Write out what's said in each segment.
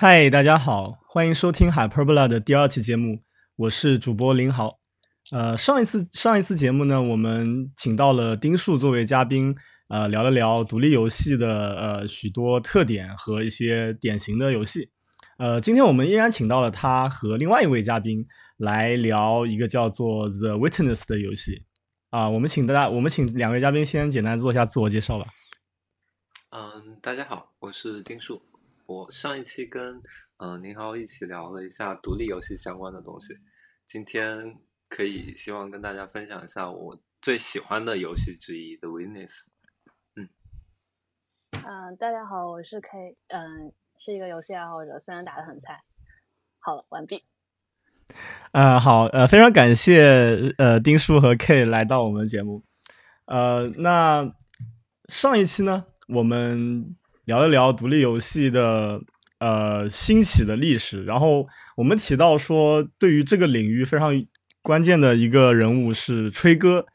嗨，大家好，欢迎收听 Hyperbola 的第二期节目，我是主播林豪。呃，上一次上一次节目呢，我们请到了丁树作为嘉宾，呃，聊了聊独立游戏的呃许多特点和一些典型的游戏。呃，今天我们依然请到了他和另外一位嘉宾来聊一个叫做 The Witness 的游戏。啊，我们请大家，我们请两位嘉宾先简单做一下自我介绍吧。嗯，大家好，我是丁树。我上一期跟嗯宁豪一起聊了一下独立游戏相关的东西，今天可以希望跟大家分享一下我最喜欢的游戏之一《The Witness》。嗯，嗯，大家好，我是 K，嗯，是一个游戏爱好者，虽然打的很菜。好了，完毕。呃，好，呃，非常感谢呃丁叔和 K 来到我们的节目。呃，那上一期呢，我们。聊一聊独立游戏的呃兴起的历史，然后我们提到说，对于这个领域非常关键的一个人物是吹哥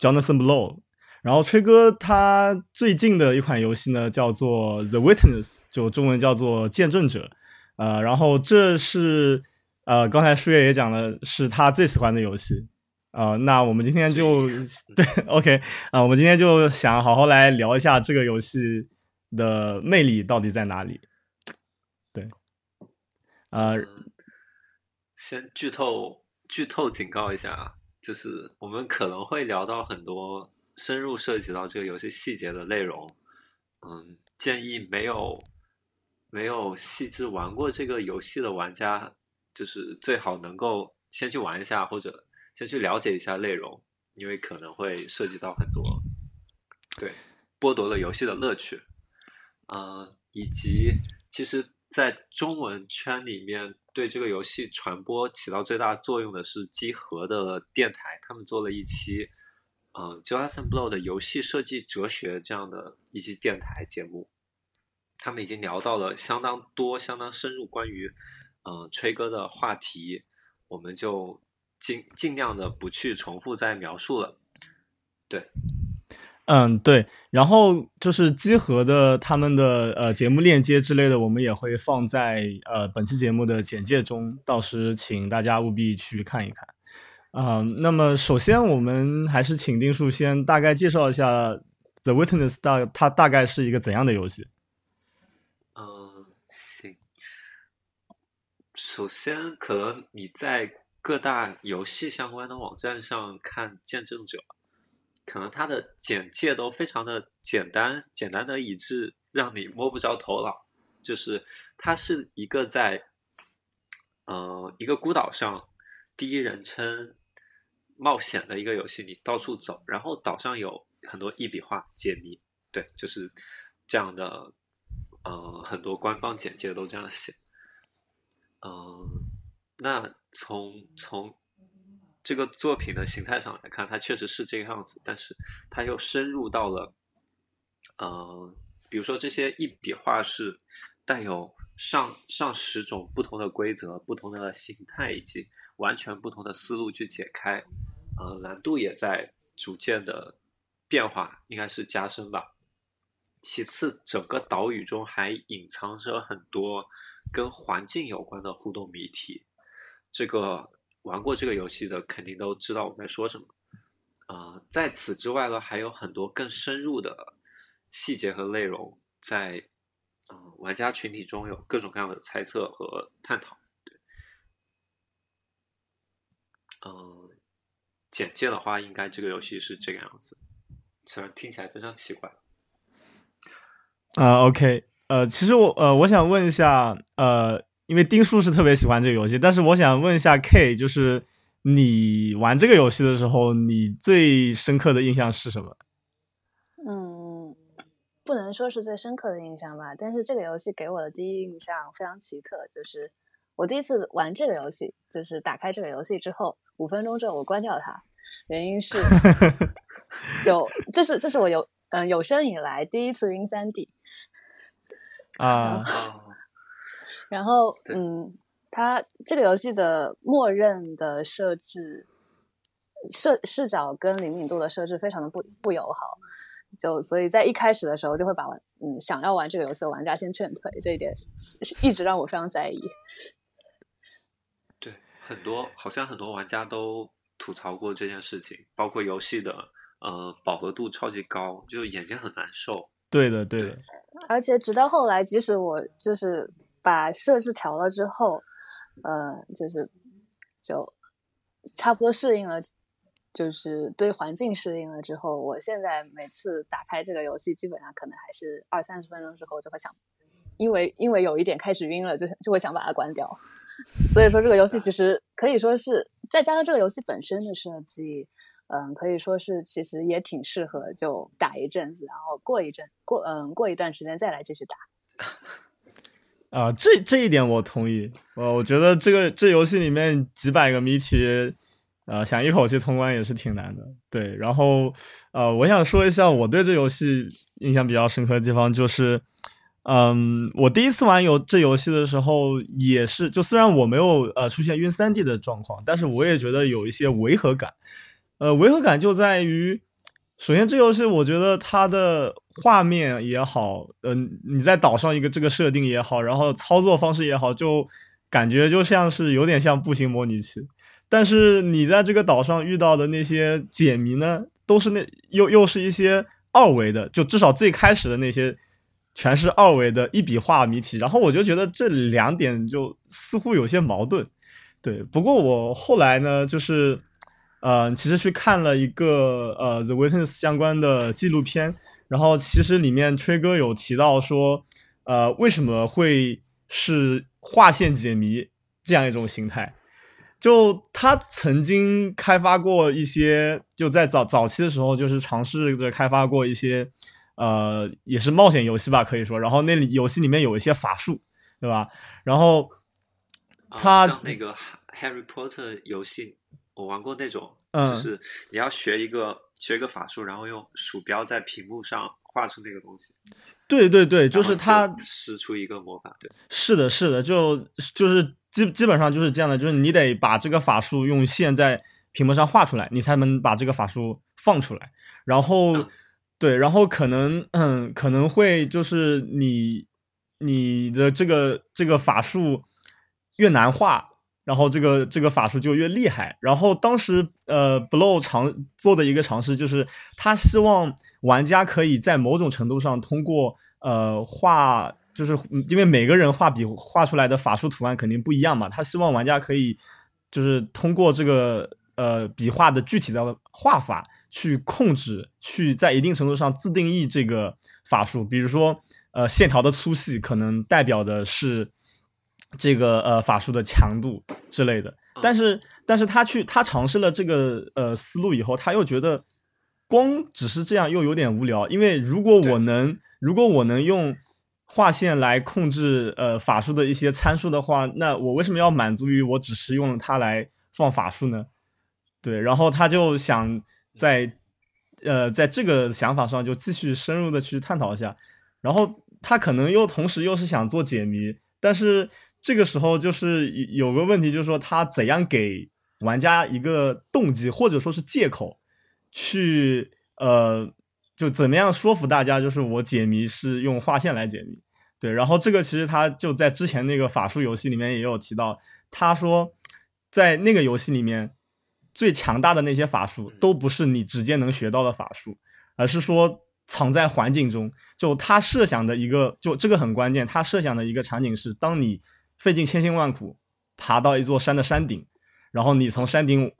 Jonathan Blow，然后吹哥他最近的一款游戏呢叫做 The Witness，就中文叫做见证者，呃，然后这是呃刚才舒月也讲了，是他最喜欢的游戏，啊，那我们今天就 对 OK 啊，我们今天就想好好来聊一下这个游戏。的魅力到底在哪里？对，呃，先剧透剧透警告一下啊，就是我们可能会聊到很多深入涉及到这个游戏细节的内容。嗯，建议没有没有细致玩过这个游戏的玩家，就是最好能够先去玩一下，或者先去了解一下内容，因为可能会涉及到很多，对，剥夺了游戏的乐趣。呃，以及其实，在中文圈里面，对这个游戏传播起到最大作用的是机核的电台，他们做了一期，呃，Jonathan Blow 的游戏设计哲学这样的一期电台节目，他们已经聊到了相当多、相当深入关于，呃，吹歌的话题，我们就尽尽量的不去重复再描述了，对。嗯，对，然后就是集合的他们的呃节目链接之类的，我们也会放在呃本期节目的简介中，到时请大家务必去看一看。啊，那么首先我们还是请丁树先大概介绍一下《The Witness》大它大概是一个怎样的游戏。嗯，行。首先，可能你在各大游戏相关的网站上看《见证者》。可能它的简介都非常的简单，简单的以致让你摸不着头脑。就是它是一个在，呃，一个孤岛上第一人称冒险的一个游戏，你到处走，然后岛上有很多一笔画解谜，对，就是这样的。呃，很多官方简介都这样写。嗯，那从从。这个作品的形态上来看，它确实是这个样子，但是它又深入到了，呃，比如说这些一笔画是带有上上十种不同的规则、不同的形态以及完全不同的思路去解开，呃，难度也在逐渐的变化，应该是加深吧。其次，整个岛屿中还隐藏着很多跟环境有关的互动谜题，这个。玩过这个游戏的肯定都知道我在说什么，啊，在此之外呢，还有很多更深入的细节和内容，在嗯玩家群体中有各种各样的猜测和探讨。对，嗯，简介的话，应该这个游戏是这个样子，虽然听起来非常奇怪。啊，OK，呃，其实我呃，我想问一下，呃。因为丁叔是特别喜欢这个游戏，但是我想问一下 K，就是你玩这个游戏的时候，你最深刻的印象是什么？嗯，不能说是最深刻的印象吧，但是这个游戏给我的第一印象非常奇特，就是我第一次玩这个游戏，就是打开这个游戏之后，五分钟之后我关掉它，原因是，就这是这是我有嗯有生以来第一次晕三 D 啊。然后，嗯，它这个游戏的默认的设置，视视角跟灵敏度的设置非常的不不友好。就所以在一开始的时候就会把玩嗯想要玩这个游戏的玩家先劝退，这一点是一直让我非常在意。对，很多好像很多玩家都吐槽过这件事情，包括游戏的呃饱和度超级高，就眼睛很难受。对的，对的。而且直到后来，即使我就是把设置调了之后，呃，就是就差不多适应了。就是对环境适应了之后，我现在每次打开这个游戏，基本上可能还是二三十分钟之后就会想，因为因为有一点开始晕了，就就会想把它关掉。所以说这个游戏其实可以说是再加上这个游戏本身的设计，嗯，可以说是其实也挺适合就打一阵子，然后过一阵过嗯过一段时间再来继续打。啊，这这一点我同意。呃，我觉得这个这游戏里面几百个谜题。呃，想一口气通关也是挺难的，对。然后，呃，我想说一下我对这游戏印象比较深刻的地方，就是，嗯，我第一次玩游这游戏的时候，也是，就虽然我没有呃出现晕三 D 的状况，但是我也觉得有一些违和感。呃，违和感就在于，首先这游戏我觉得它的画面也好，嗯，你在岛上一个这个设定也好，然后操作方式也好，就感觉就像是有点像步行模拟器。但是你在这个岛上遇到的那些解谜呢，都是那又又是一些二维的，就至少最开始的那些全是二维的一笔画谜题。然后我就觉得这两点就似乎有些矛盾。对，不过我后来呢，就是呃，其实去看了一个呃《The Witness》相关的纪录片，然后其实里面吹哥有提到说，呃，为什么会是划线解谜这样一种形态。就他曾经开发过一些，就在早早期的时候，就是尝试着开发过一些，呃，也是冒险游戏吧，可以说。然后那里游戏里面有一些法术，对吧？然后他像那个 Harry Potter 游戏，我玩过那种，就是你要学一个学一个法术，然后用鼠标在屏幕上画出那个东西。对对对，就是他施出一个魔法，对，是的，是的，就就是。基基本上就是这样的，就是你得把这个法术用线在屏幕上画出来，你才能把这个法术放出来。然后，对，然后可能，嗯，可能会就是你你的这个这个法术越难画，然后这个这个法术就越厉害。然后当时，呃，Blow 尝做的一个尝试就是，他希望玩家可以在某种程度上通过呃画。就是因为每个人画笔画出来的法术图案肯定不一样嘛，他希望玩家可以就是通过这个呃笔画的具体的画法去控制，去在一定程度上自定义这个法术。比如说呃线条的粗细可能代表的是这个呃法术的强度之类的。但是但是他去他尝试了这个呃思路以后，他又觉得光只是这样又有点无聊，因为如果我能如果我能用划线来控制呃法术的一些参数的话，那我为什么要满足于我只是用它来放法术呢？对，然后他就想在呃在这个想法上就继续深入的去探讨一下，然后他可能又同时又是想做解谜，但是这个时候就是有个问题，就是说他怎样给玩家一个动机或者说是借口去呃。就怎么样说服大家？就是我解谜是用划线来解谜，对。然后这个其实他就在之前那个法术游戏里面也有提到，他说在那个游戏里面最强大的那些法术都不是你直接能学到的法术，而是说藏在环境中。就他设想的一个，就这个很关键。他设想的一个场景是，当你费尽千辛万苦爬到一座山的山顶，然后你从山顶。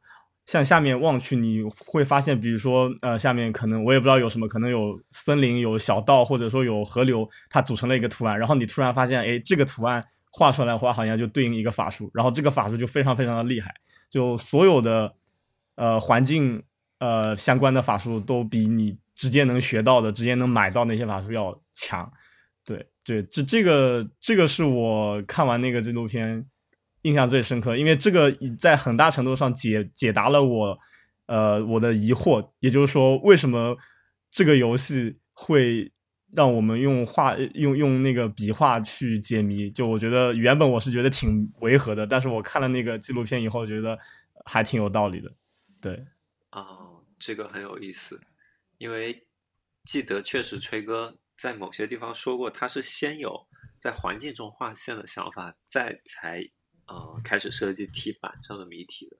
向下面望去，你会发现，比如说，呃，下面可能我也不知道有什么，可能有森林、有小道，或者说有河流，它组成了一个图案。然后你突然发现，哎，这个图案画出来的话，好像就对应一个法术，然后这个法术就非常非常的厉害，就所有的呃环境呃相关的法术都比你直接能学到的、直接能买到那些法术要强。对，这这个这个是我看完那个纪录片。印象最深刻，因为这个在很大程度上解解答了我，呃，我的疑惑，也就是说，为什么这个游戏会让我们用画用用那个笔画去解谜？就我觉得原本我是觉得挺违和的，但是我看了那个纪录片以后，觉得还挺有道理的。对，啊，这个很有意思，因为记得确实吹哥在某些地方说过，他是先有在环境中画线的想法，再才呃开始设计题板上的谜题的，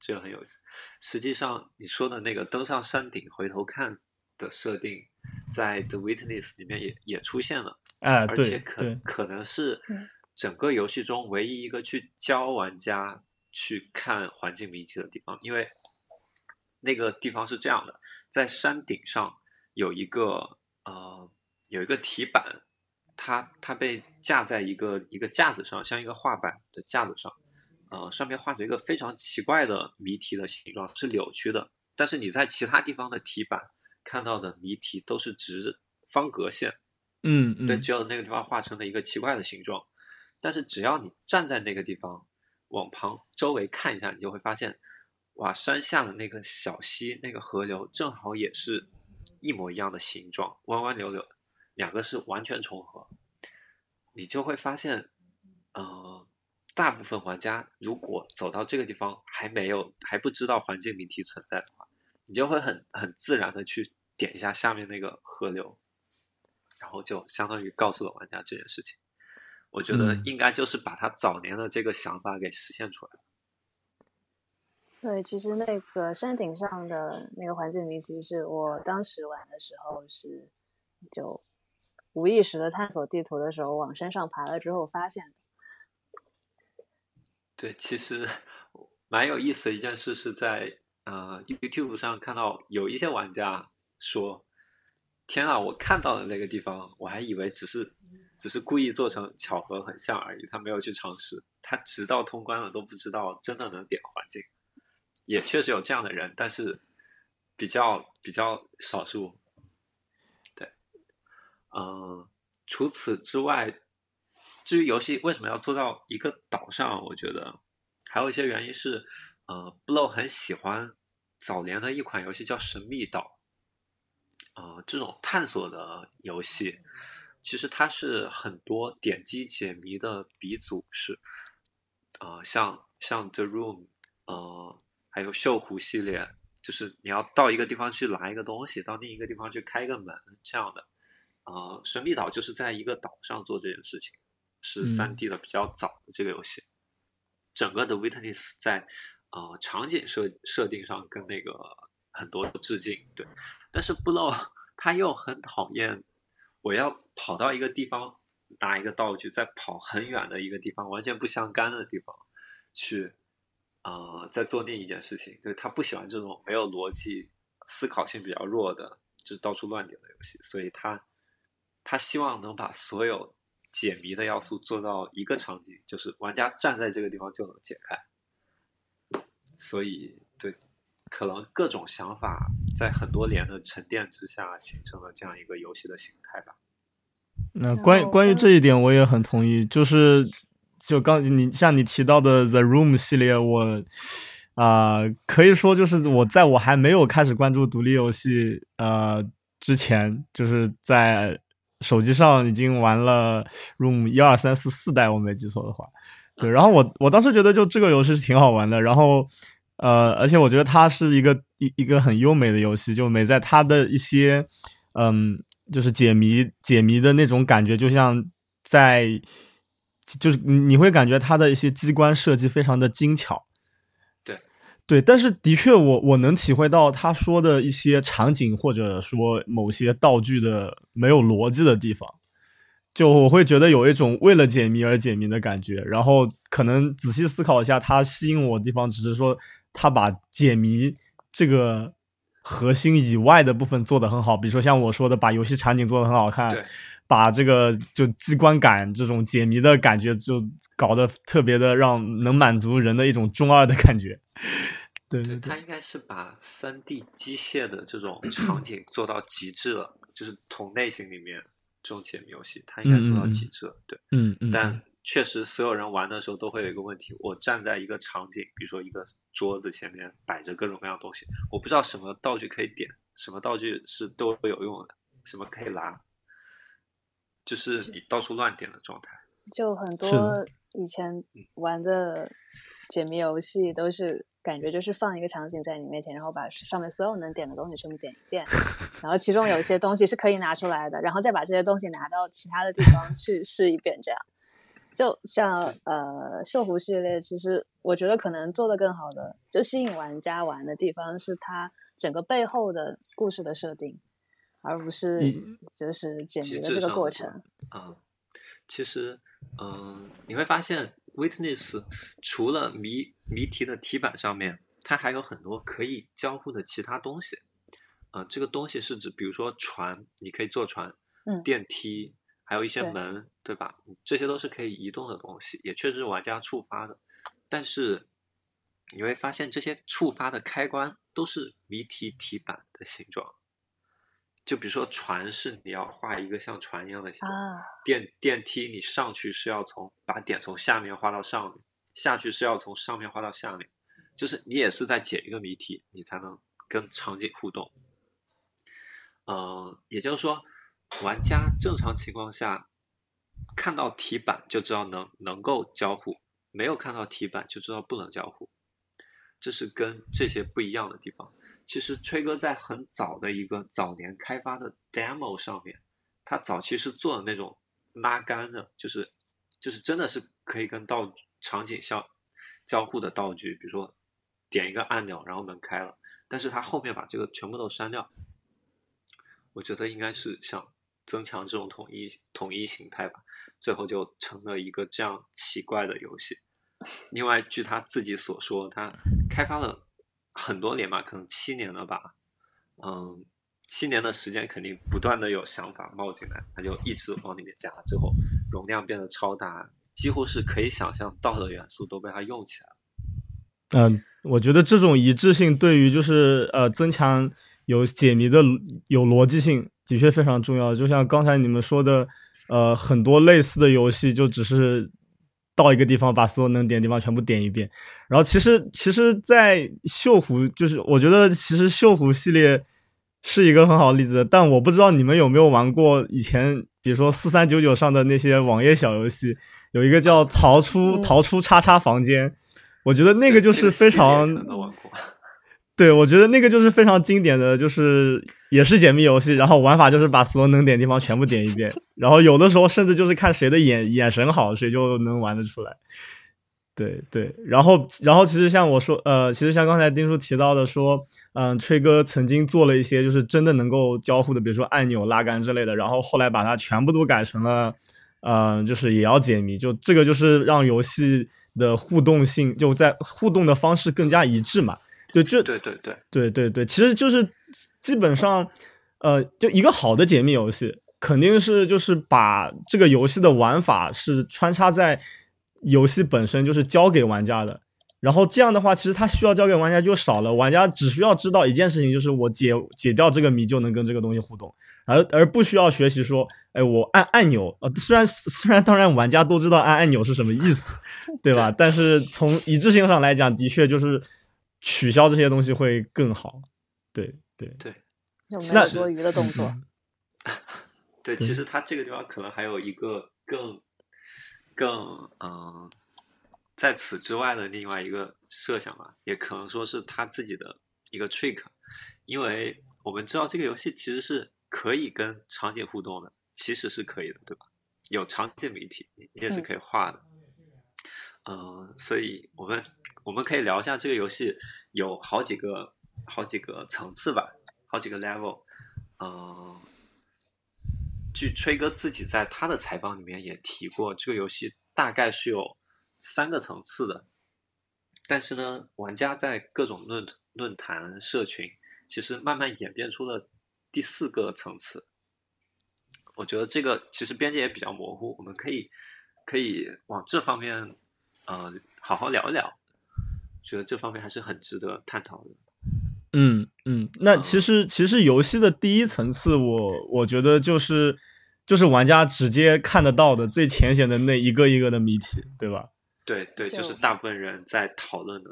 这个很有意思。实际上你说的那个登上山顶回头看的设定，在 The Witness 里面也也出现了，啊，而且可，可能是嗯整个游戏中唯一一个去教玩家去看环境谜题的地方，因为那个地方是这样的，在山顶上有一个呃有一个题板，它它被架在一个一个架子上，像一个画板的架子上，呃上面画着一个非常奇怪的谜题的形状，是扭曲的，但是你在其他地方的题板看到的谜题都是直方格线。嗯，嗯对，只有那个地方画成了一个奇怪的形状。但是只要你站在那个地方，往旁周围看一下，你就会发现，哇，山下的那个小溪、那个河流正好也是一模一样的形状，弯弯扭扭的，两个是完全重合。你就会发现，呃，大部分玩家如果走到这个地方还没有还不知道环境谜题存在的话，你就会很很自然的去点一下下面那个河流，然后就相当于告诉了玩家这件事情。我觉得嗯应该就是把他早年的这个想法给实现出来了。对，其实那个山顶上的那个环境谜题是我当时玩的时候是就无意识的探索地图的时候往山上爬了之后发现的。对，其实蛮有意思的一件事是在呃 YouTube 上看到有一些玩家说：“天啊，我看到的那个地方，我还以为只是只是故意做成巧合很像而已，他没有去尝试，他直到通关了都不知道真的能点环境。”也确实有这样的人，但是比较比较少数。对，嗯、除此之外，至于游戏为什么要做到一个岛上，我觉得还有一些原因是，呃，Blow 很喜欢早年的一款游戏叫《神秘岛》，呃，这种探索的游戏，其实它是很多点击解谜的鼻祖是，呃，像像 The Room，呃，还有锈湖系列，就是你要到一个地方去拿一个东西，到另一个地方去开一个门这样的。呃，神秘岛就是在一个岛上做这件事情，是嗯三 D 的比较早的这个游戏。整个的 Witness 在呃场景设设定上跟那个很多致敬，对。但是 Blow 他又很讨厌，我要跑到一个地方拿一个道具，再跑很远的一个地方，完全不相干的地方去，呃，在做另一件事情。就是他不喜欢这种没有逻辑、思考性比较弱的，就是到处乱点的游戏，所以他他希望能把所有解谜的要素做到一个场景，就是玩家站在这个地方就能解开。所以，对，可能各种想法在很多年的沉淀之下，形成了这样一个游戏的形态吧。那关关于这一点，我也很同意。就是就刚你像你提到的 The Room 系列，我啊、可以说就是我在我还没有开始关注独立游戏呃之前，就是在手机上已经玩了 Room 一二三四四代，我没记错的话。对，然后我我当时觉得就这个游戏是挺好玩的，然后呃，而且我觉得它是一个一一个很优美的游戏，就美在它的一些嗯，就是解谜解谜的那种感觉，就像在就是你你会感觉它的一些机关设计非常的精巧。对对，但是的确我我能体会到他说的一些场景或者说某些道具的没有逻辑的地方。就我会觉得有一种为了解谜而解谜的感觉，然后可能仔细思考一下，他吸引我的地方只是说他把解谜这个核心以外的部分做得很好，比如说像我说的，把游戏场景做得很好看，把这个就机关感这种解谜的感觉就搞得特别的让能满足人的一种中二的感觉。对对，对对。它应该是把三 D 机械的这种场景做到极致了，就是同类型里面这种解谜游戏，他应该做到极致了。对，嗯嗯，但确实所有人玩的时候都会有一个问题：我站在一个场景，比如说一个桌子前面摆着各种各样的东西，我不知道什么道具可以点，什么道具是对我有用的，什么可以拿，就是你到处乱点的状态。就很多以前玩的解谜游戏都是感觉就是放一个场景在你面前，然后把上面所有能点的东西全部点一遍，然后其中有一些东西是可以拿出来的，然后再把这些东西拿到其他的地方 去试一遍，这样。就像呃，锈湖系列，其实我觉得可能做的更好的，就吸引玩家玩的地方是它整个背后的故事的设定，而不是就是解谜的这个过程。啊，其实，嗯，你会发现，Witness 除了谜谜题的题板上面，它还有很多可以交互的其他东西。啊，这个东西是指，比如说船，你可以坐船，嗯，电梯。还有一些门，对吧？这些都是可以移动的东西，也确实是玩家触发的。但是你会发现，这些触发的开关都是谜题题板的形状。就比如说，船是你要画一个像船一样的形状，电电梯你上去是要从把点从下面画到上面，下去是要从上面画到下面，就是你也是在解一个谜题，你才能跟场景互动。嗯，也就是说。玩家正常情况下看到题板就知道能能够交互，没有看到题板就知道不能交互，这是跟这些不一样的地方。其实吹哥在很早的一个早年开发的 demo 上面，他早期是做的那种拉杆的，就是就是真的是可以跟道场景相交互的道具，比如说点一个按钮然后门开了，但是他后面把这个全部都删掉，我觉得应该是想。增强这种统一统一形态吧，最后就成了一个这样奇怪的游戏。另外，据他自己所说，他开发了很多年吧，可能七年了吧。嗯，七年的时间肯定不断的有想法冒进来，他就一直往里面加，最后容量变得超大，几乎是可以想象到的元素都被他用起来了。嗯，我觉得这种一致性对于就是呃增强有解谜的有逻辑性。的确非常重要，就像刚才你们说的，呃，很多类似的游戏就只是到一个地方把所有能点的地方全部点一遍。然后其实 其实，在锈湖，就是我觉得其实锈湖系列是一个很好的例子，但我不知道你们有没有玩过以前，比如说四三九九上的那些网页小游戏，有一个叫逃出逃出叉叉房间，我觉得那个就是非常。对，我觉得那个就是非常经典的，就是也是解密游戏，然后玩法就是把所有能点的地方全部点一遍，然后有的时候甚至就是看谁的眼眼神好，谁就能玩得出来。对对，然后然后其实像我说，呃，其实像刚才丁叔提到的说，嗯，吹哥曾经做了一些就是真的能够交互的，比如说按钮拉杆之类的，然后后来把它全部都改成了，嗯，就是也要解谜，就这个就是让游戏的互动性就在互动的方式更加一致嘛。对，就对对对对对对，其实就是基本上，呃，就一个好的解密游戏，肯定是就是把这个游戏的玩法是穿插在游戏本身，就是教给玩家的。然后这样的话，其实它需要交给玩家就少了，玩家只需要知道一件事情，就是我解解掉这个谜就能跟这个东西互动，而而不需要学习说，哎，我按按钮，呃，虽然虽然当然玩家都知道按按钮是什么意思，对吧？但是从一致性上来讲，的确就是。取消这些东西会更好，对对对，有没有多余的动作？对，其实他这个地方可能还有一个更更嗯，在此之外的另外一个设想吧，也可能说是他自己的一个 trick，因为我们知道这个游戏其实是可以跟场景互动的，其实是可以的，对吧？有场景媒体，你也是可以画的，嗯，所以我们。我们可以聊一下这个游戏有好几个好几个层次吧，好几个 level。嗯，据吹哥自己在他的采访里面也提过，这个游戏大概是有三个层次的。但是呢，玩家在各种论论坛社群，其实慢慢演变出了第四个层次。我觉得这个其实边界也比较模糊，我们可以可以往这方面呃好好聊一聊。觉得这方面还是很值得探讨的。嗯嗯，那其实其实游戏的第一层次，我我觉得就是就是玩家直接看得到的最浅显的那一个一个的谜题，对吧？对对，就是大部分人在讨论的，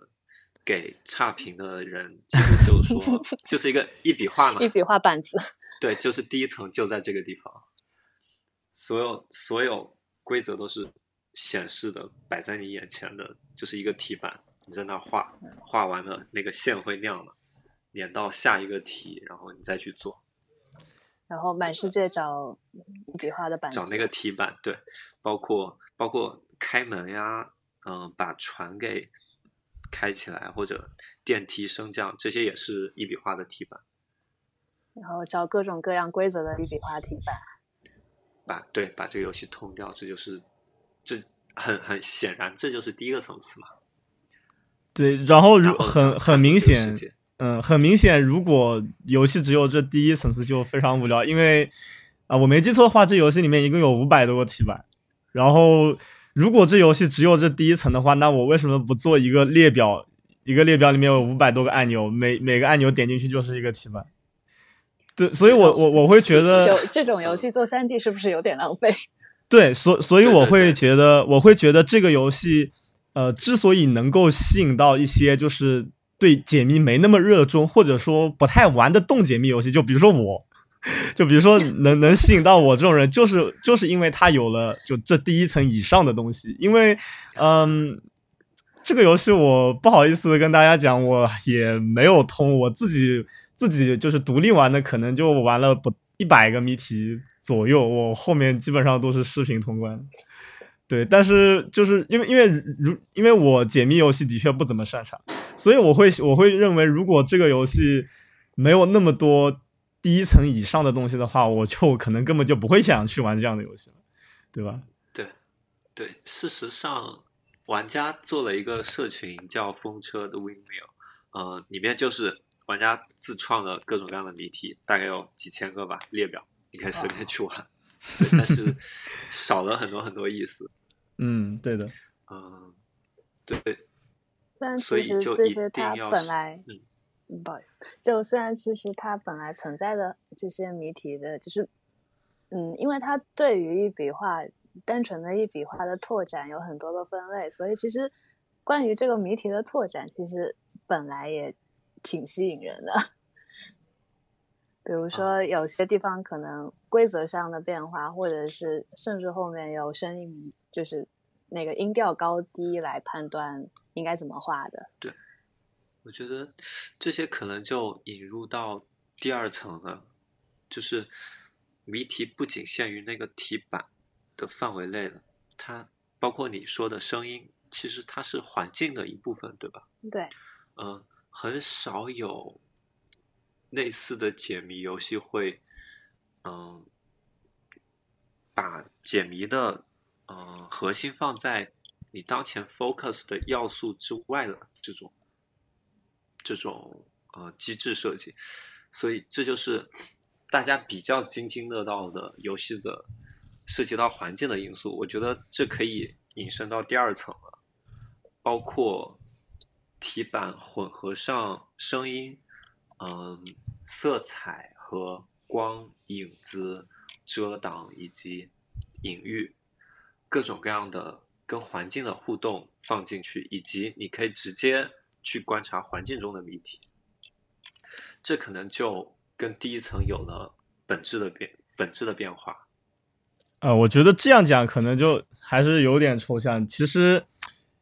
给差评的人其实就是说，就是一个一笔画嘛，一笔画板子。对，就是第一层就在这个地方，所有所有规则都是显示的，摆在你眼前的，就是一个题板。你在那画，画完了那个线会亮了，连到下一个题，然后你再去做。然后满世界找一笔画的板，找那个题板，对，包括包括开门呀，嗯、把船给开起来，或者电梯升降，这些也是一笔画的题板。然后找各种各样规则的一笔画题板。把对把这个游戏通掉，这就是这很很显然，这就是第一个层次嘛。对，然后如然后很很明显嗯，很明显，如果游戏只有这第一层次就非常无聊，因为啊、我没记错的话，这游戏里面一共有五百多个题板，然后如果这游戏只有这第一层的话，那我为什么不做一个列表？一个列表里面有五百多个按钮，每每个按钮点进去就是一个题板。对，所以我我我会觉得，就这种游戏做三 D 是不是有点浪费？对，所所以我会觉得，我会觉得这个游戏，呃，之所以能够吸引到一些就是对解谜没那么热衷，或者说不太玩得动解谜游戏，就比如说我，就比如说能能吸引到我这种人，就是就是因为他有了就这第一层以上的东西，因为嗯。这个游戏我不好意思跟大家讲，我也没有通，我自己自己就是独立玩的，可能就玩了不一百个谜题左右，我后面基本上都是视频通关。对，但是就是因为因为如因为我解谜游戏的确不怎么擅长，所以我会我会认为，如果这个游戏没有那么多第一层以上的东西的话，我就可能根本就不会想去玩这样的游戏了，对吧？对对，事实上，玩家做了一个社群叫“风车的 Windmill”，呃，里面就是玩家自创的各种各样的谜题，大概有几千个吧，列表，你可以随便去玩。对，但是少了很多很多意思。嗯，对的，嗯，对，但其实这些它本来，不好意思，就虽然其实它本来存在的这些谜题的，就是，嗯，因为它对于一笔画单纯的一笔画的拓展有很多个分类，所以其实关于这个谜题的拓展，其实本来也挺吸引人的。比如说，有些地方可能规则上的变化，或者是甚至后面有声音，就是那个音调高低来判断应该怎么画的。对我觉得这些可能就引入到第二层了，就是谜题不仅限于那个题板的范围内了，它包括你说的声音，其实它是环境的一部分，对吧？对，嗯、很少有类似的解谜游戏会，嗯、把解谜的嗯、核心放在你当前 focus 的要素之外的这种这种呃机制设计，所以这就是大家比较津津乐道的游戏的涉及到环境的因素。我觉得这可以引申到第二层了，包括题板混合上声音、嗯、色彩和光、影子、遮挡以及隐喻，各种各样的跟环境的互动放进去，以及你可以直接去观察环境中的谜题，这可能就跟第一层有了本质的变本质的变化。呃，我觉得这样讲可能就还是有点抽象。其实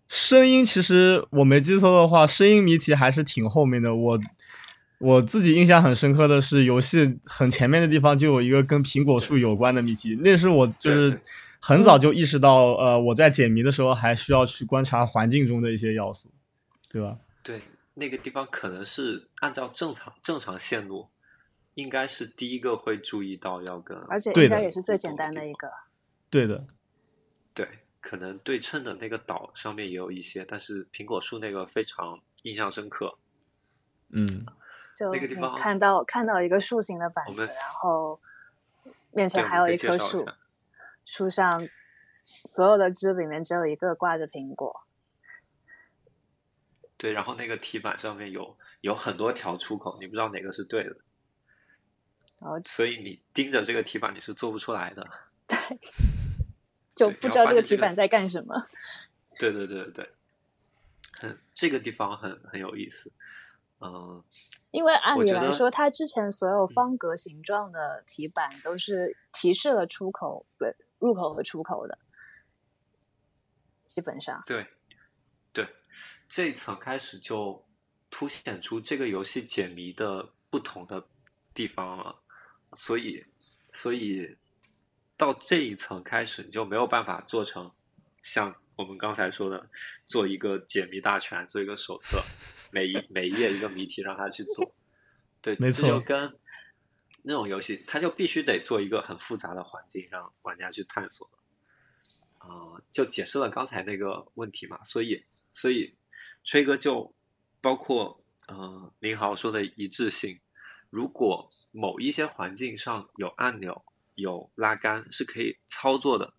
声音，其实我没记错的话，声音谜题还是挺后面的。我我自己印象很深刻的是，游戏很前面的地方就有一个跟苹果树有关的谜题，那是我就是对对很早就意识到，呃，我在解谜的时候还需要去观察环境中的一些要素，对吧？对，那个地方可能是按照正常正常线路，应该是第一个会注意到要跟，而且应该也是最简单的一个。对的，对，可能对称的那个岛上面也有一些，但是苹果树那个非常印象深刻。嗯，就那个地方看到看到一个树形的板子，然后面，前还有一棵树树上所有的枝里面只有一个挂着苹果。对，然后那个题板上面有有很多条出口，你不知道哪个是对的，然后所以你盯着这个题板你是做不出来的。对 就不知道这个题板在干什么。对对对对对，很这个地方很很有意思。嗯、因为按理来说，它之前所有嗯方格形状的题板都是提示了出口、对入口和出口的，基本上。对，对，这一层开始就凸显出这个游戏解谜的不同的地方了，所以，所以到这一层开始，你就没有办法做成像我们刚才说的，做一个解谜大全，做一个手册，每一每一页一个谜题让他去做。对，没错这就跟那种游戏，它就必须得做一个很复杂的环境，让玩家去探索。啊、就解释了刚才那个问题嘛，所以，所以吹哥就包括呃林豪说的一致性，如果某一些环境上有按钮、有拉杆是可以操作的，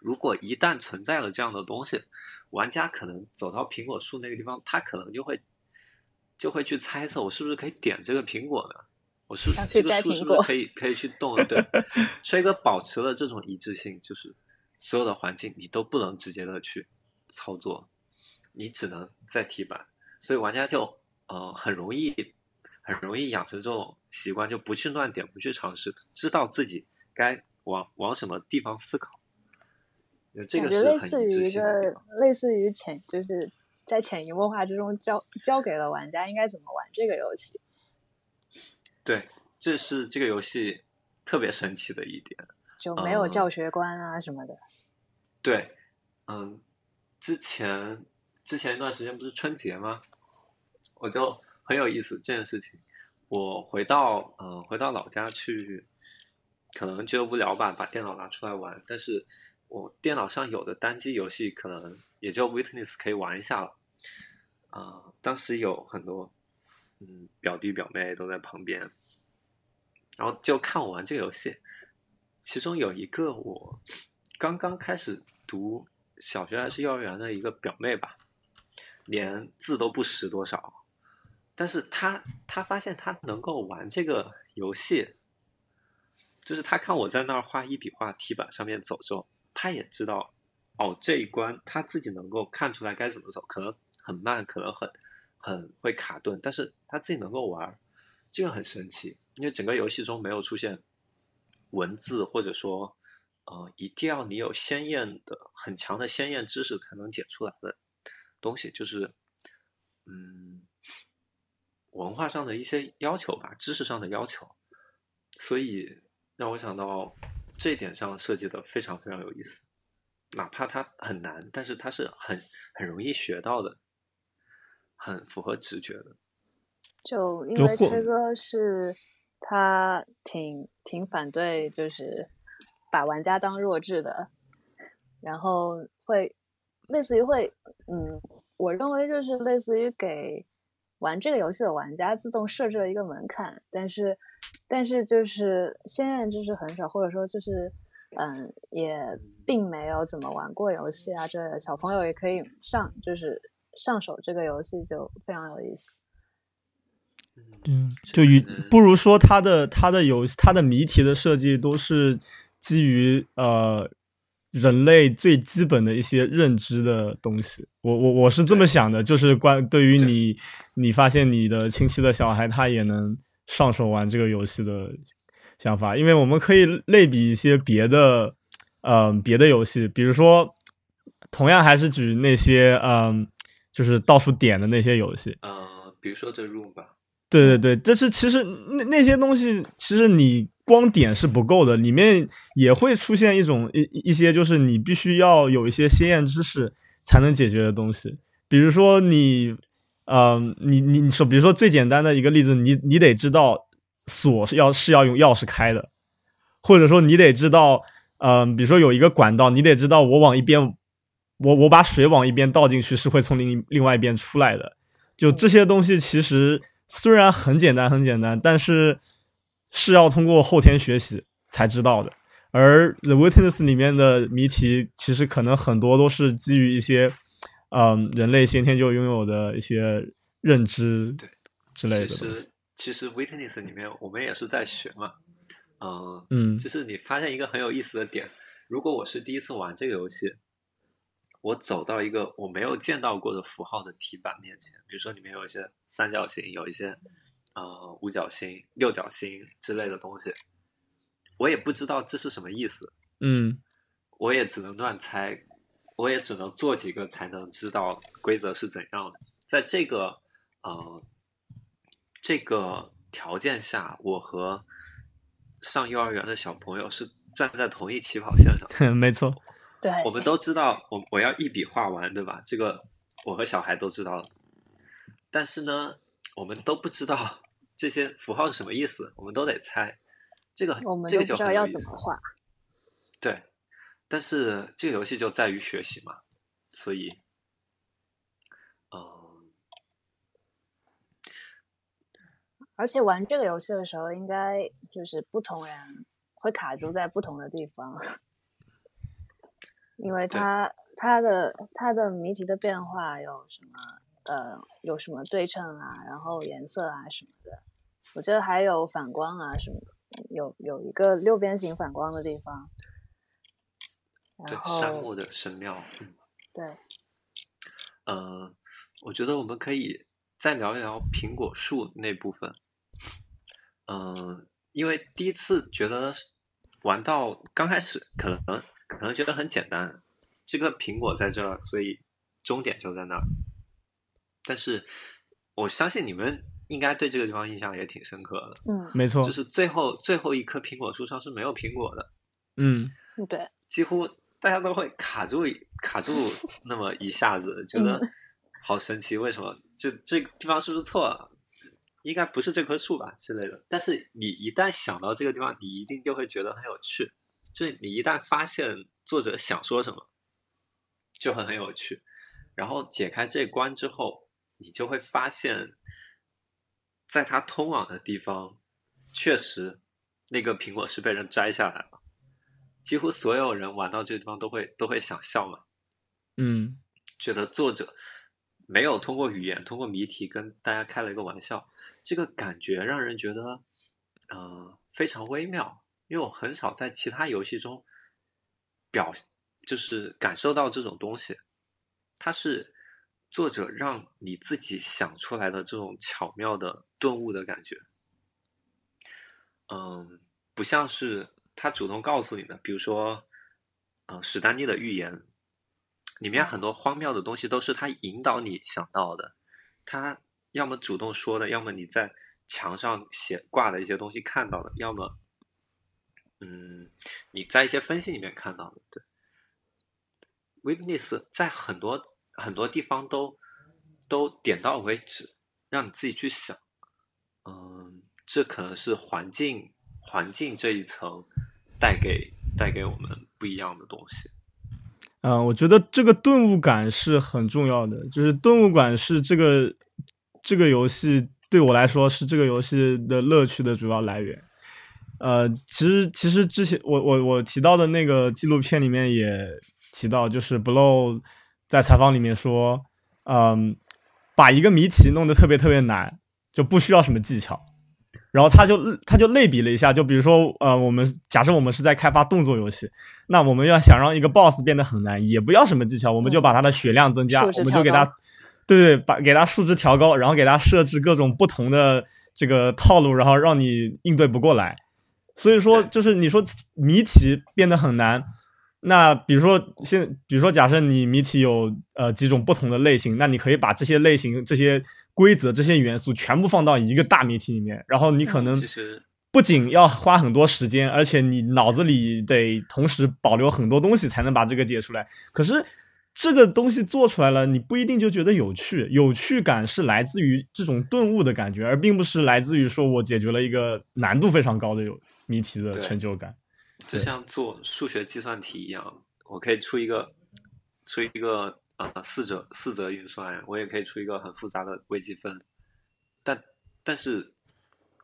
如果一旦存在了这样的东西，玩家可能走到苹果树那个地方，他可能就会就会去猜测，我是不是可以点这个苹果呢？我是想去这个树是不摘苹果是可以可以去动的？对，吹哥保持了这种一致性，就是所有的环境你都不能直接的去操作，你只能在提板，所以玩家就呃很容易很容易养成这种习惯，就不去乱点，不去尝试，知道自己该往往什么地方思考。这个感觉是类似于一个。类似于潜，就是在潜移默化之中教教给了玩家应该怎么玩这个游戏。对，这是这个游戏特别神奇的一点。就没有哦教学观啊什么的。对，嗯，之前之前一段时间不是春节吗？我就很有意思这件事情。我回到嗯回到老家去，可能觉得无聊吧，把电脑拿出来玩。但是我电脑上有的单机游戏，可能也就 Witness 可以玩一下了。啊、当时有很多嗯表弟表妹都在旁边，然后就看我玩这个游戏。其中有一个我刚刚开始读小学还是幼儿园的一个表妹吧，连字都不识多少，但是她她发现她能够玩这个游戏，就是她看我在那儿画一笔画，题板上面走之后，她也知道哦这一关她自己能够看出来该怎么走，可能很慢，可能很很会卡顿，但是他自己能够玩，这个很神奇，因为整个游戏中没有出现文字或者说呃，一定要你有鲜艳的、很强的鲜艳知识才能解出来的东西，就是嗯，文化上的一些要求吧，知识上的要求，所以让我想到这一点上设计的非常非常有意思，哪怕它很难，但是它是很很容易学到的，很符合直觉的。就因为崔哥是他挺挺反对，就是把玩家当弱智的，然后会类似于会，嗯，我认为就是类似于给玩这个游戏的玩家自动设置了一个门槛，但是但是就是现在就是很少，或者说就是嗯，也并没有怎么玩过游戏啊，之类的小朋友也可以上，就是上手这个游戏就非常有意思。嗯，就与不如说它的它的游它的谜题的设计都是基于呃人类最基本的一些认知的东西。我我我是这么想的，就是关对于对。你你发现你的亲戚的小孩他也能上手玩这个游戏的想法，因为我们可以类比一些别的嗯、别的游戏，比如说同样还是举那些嗯、就是到处点的那些游戏，呃，比如说这 Room 吧，对对对，这是其实那那些东西，其实你光点是不够的，里面也会出现一种一一些就是你必须要有一些鲜艳知识才能解决的东西，比如说你，呃，你你你说，比如说最简单的一个例子，你你得知道锁是要是要用钥匙开的，或者说你得知道，嗯、比如说有一个管道，你得知道我往一边，我我把水往一边倒进去是会从另另外一边出来的。就这些东西其实虽然很简单很简单，但是是要通过后天学习才知道的。而《The Witness》里面的谜题，其实可能很多都是基于一些，嗯、人类先天就拥有的一些认知对之类的其实。其实 Witness 里面我们也是在学嘛，嗯、嗯就是你发现一个很有意思的点，如果我是第一次玩这个游戏，我走到一个我没有见到过的符号的题板面前，比如说里面有一些三角形，有一些呃五角星、六角星之类的东西，我也不知道这是什么意思，嗯我也只能乱猜，我也只能做几个才能知道规则是怎样的。在这个呃这个条件下，我和上幼儿园的小朋友是站在同一起跑线上。没错，对，我们都知道，我我要一笔画完，对吧？这个我和小孩都知道了。但是呢，我们都不知道这些符号是什么意思，我们都得猜。这个我们这个就都不知道要怎么画。对，但是这个游戏就在于学习嘛，所以，嗯，而且玩这个游戏的时候，应该就是不同人会卡住在不同的地方，因为对。它它的它的谜题的变化有什么呃有什么对称啊，然后颜色啊什么的，我记得还有反光啊什么的，有有一个六边形反光的地方，对然，后山木的神庙，嗯。对。嗯，我觉得我们可以再聊一聊苹果树那部分。嗯，因为第一次觉得玩到刚开始，可能可能觉得很简单，这个苹果在这儿，所以终点就在那儿。但是我相信你们应该对这个地方印象也挺深刻的，嗯没错就，是最后最后一棵苹果树上是没有苹果的，嗯，对几乎大家都会卡住卡住那么一下子，觉得嗯好神奇，为什么这这个地方是不是错了？应该不是这棵树吧之类的。但是你一旦想到这个地方，你一定就会觉得很有趣。就是你一旦发现作者想说什么，就会很有趣。然后解开这关之后，你就会发现，在它通往的地方，确实那个苹果是被人摘下来了。几乎所有人玩到这个地方都会都会想笑嘛，嗯，觉得作者没有通过语言、通过谜题跟大家开了一个玩笑，这个感觉让人觉得，呃，非常微妙。因为我很少在其他游戏中表，就是感受到这种东西。它是作者让你自己想出来的这种巧妙的顿悟的感觉。嗯，不像是他主动告诉你的，比如说，呃，史丹利的预言，里面很多荒谬的东西都是他引导你想到的。他要么主动说的，要么你在墙上写挂的一些东西看到的，要么，嗯，你在一些分析里面看到的。对，Witness 在很多很多地方都都点到为止，让你自己去想。嗯，这可能是环境环境这一层带给带给我们不一样的东西。嗯、我觉得这个顿悟感是很重要的，就是顿悟感是这个这个游戏对我来说是这个游戏的乐趣的主要来源。呃，其实其实之前我我我提到的那个纪录片里面也提到，就是 Blow 在采访里面说，嗯，把一个谜题弄得特别特别难，就不需要什么技巧。然后他就他就类比了一下，就比如说，呃，我们假设我们是在开发动作游戏，那我们要想让一个 boss 变得很难，也不要什么技巧，我们就把他的血量增加，我们就给他，对对，把给他数值调高，然后给他设置各种不同的这个套路，然后让你应对不过来。所以说，就是你说谜题变得很难，那比如说现，比如说假设你谜题有呃几种不同的类型，那你可以把这些类型、这些规则、这些元素全部放到一个大谜题里面，然后你可能不仅要花很多时间，而且你脑子里得同时保留很多东西才能把这个解出来。可是这个东西做出来了，你不一定就觉得有趣，有趣感是来自于这种顿悟的感觉，而并不是来自于说我解决了一个难度非常高的有谜题的对成就感。就像做数学计算题一样，我可以出一个出一个呃四则四则运算，我也可以出一个很复杂的微积分，但但是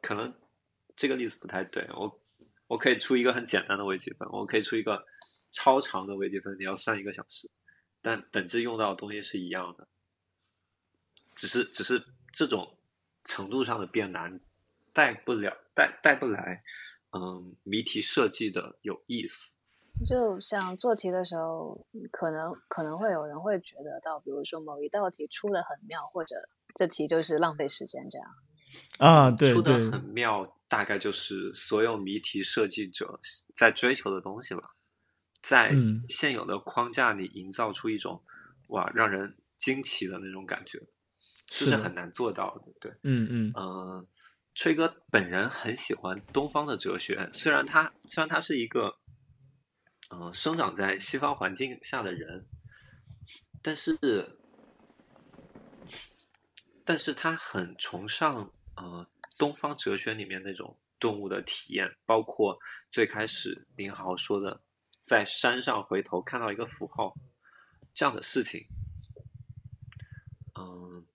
可能这个例子不太对，我我可以出一个很简单的微积分，我可以出一个超长的微积分，你要算一个小时，但本质用到的东西是一样的，只是只是这种程度上的变难带不了带带不来。嗯，谜题设计的有意思。就像做题的时候，可能可能会有人会觉得到，比如说某一道题出的很妙，或者这题就是浪费时间这样。啊，对出的，很妙，大概就是所有谜题设计者在追求的东西吧。在嗯现有的框架里营造出一种哇让人惊奇的那种感觉，这是很难做到的。对，嗯嗯嗯，崔哥本人很喜欢东方的哲学，虽然他虽然他是一个，呃，生长在西方环境下的人，但是，但是他很崇尚呃东方哲学里面那种顿悟的体验，包括最开始林豪说的，在山上回头看到一个符号这样的事情，嗯。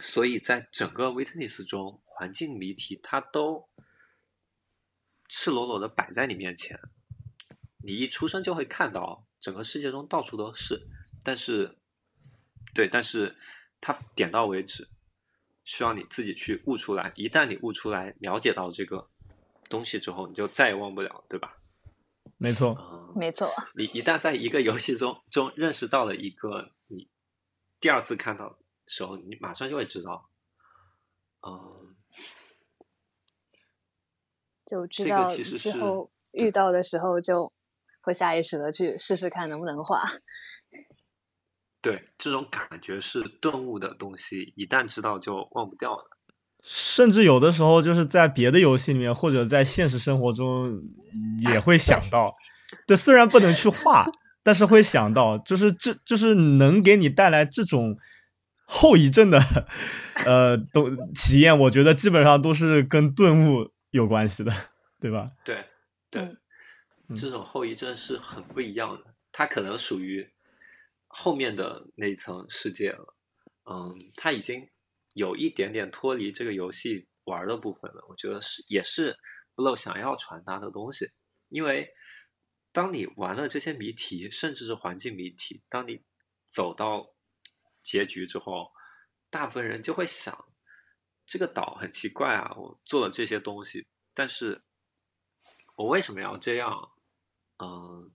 所以在整个 Witness 中，环境谜题它都赤裸裸的摆在你面前，你一出生就会看到，整个世界中到处都是。但是，对，但是它点到为止，需要你自己去悟出来。一旦你悟出来，了解到这个东西之后，你就再也忘不了，对吧？没错，嗯，没错，你一旦在一个游戏中中认识到了一个你第二次看到的时候，你马上就会知道，嗯，这个就知道其实是之后遇到的时候就会下意识的去试试看能不能画。对，这种感觉是顿悟的东西，一旦知道就忘不掉了。甚至有的时候就是在别的游戏里面，或者在现实生活中也会想到。对，虽然不能去画，但是会想到，就是这就是能给你带来这种后遗症的 呃都体验，我觉得基本上都是跟顿悟有关系的，对吧？对，对，嗯这种后遗症是很不一样的，它可能属于后面的那一层世界了。嗯，它已经有一点点脱离这个游戏玩的部分了。我觉得是也是 Blow 想要传达的东西，因为当你玩了这些谜题，甚至是环境谜题，当你走到结局之后，大部分人就会想，这个岛很奇怪啊，我做了这些东西，但是我为什么要这样？嗯，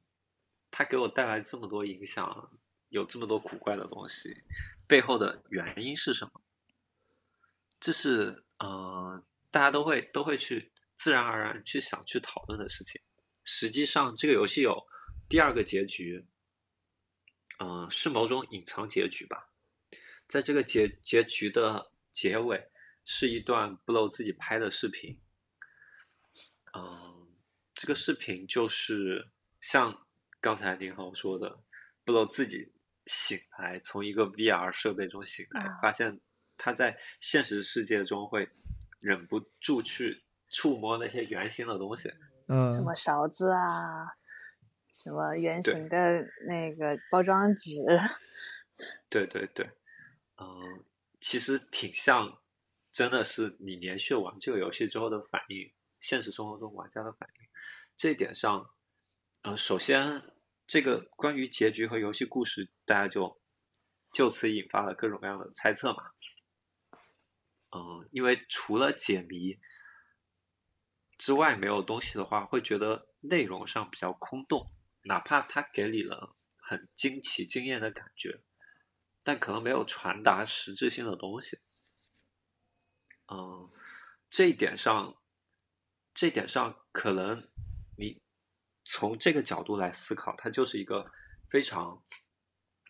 它给我带来这么多影响，有这么多古怪的东西，背后的原因是什么？这是呃，大家都会都会去自然而然去想去讨论的事情。实际上，这个游戏有第二个结局，嗯、是某种隐藏结局吧。在这个结结局的结尾，是一段 Blow 自己拍的视频。嗯，这个视频就是像刚才宁浩说的，Blow 自己醒来，从一个 VR 设备中醒来，啊发现他在现实世界中会忍不住去触摸那些圆形的东西。嗯，什么勺子啊，什么圆形的那个包装纸，对对对，嗯，其实挺像，真的是你连续玩这个游戏之后的反应，现实生活中玩家的反应。这一点上，呃，首先这个关于结局和游戏故事，大家就就此引发了各种各样的猜测嘛。嗯，因为除了解谜之外没有东西的话，会觉得内容上比较空洞，哪怕它给你了很惊奇、惊艳的感觉，但可能没有传达实质性的东西。嗯，这一点上，这一点上可能你从这个角度来思考，它就是一个非常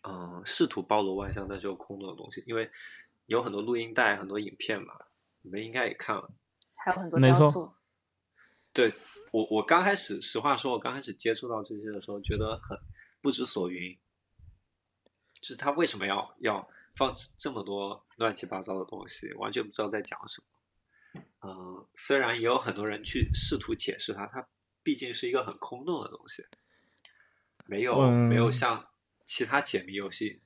嗯试图包罗万象但是又空洞的东西，因为有很多录音带、很多影片嘛，你们应该也看了。还有很多没错雕塑。对我，我刚开始，实话说，我刚开始接触到这些的时候，觉得很不知所云，就是他为什么要要放这么多乱七八糟的东西，完全不知道在讲什么。嗯，虽然也有很多人去试图解释它，它毕竟是一个很空洞的东西，没有、没有嗯像其他解谜游戏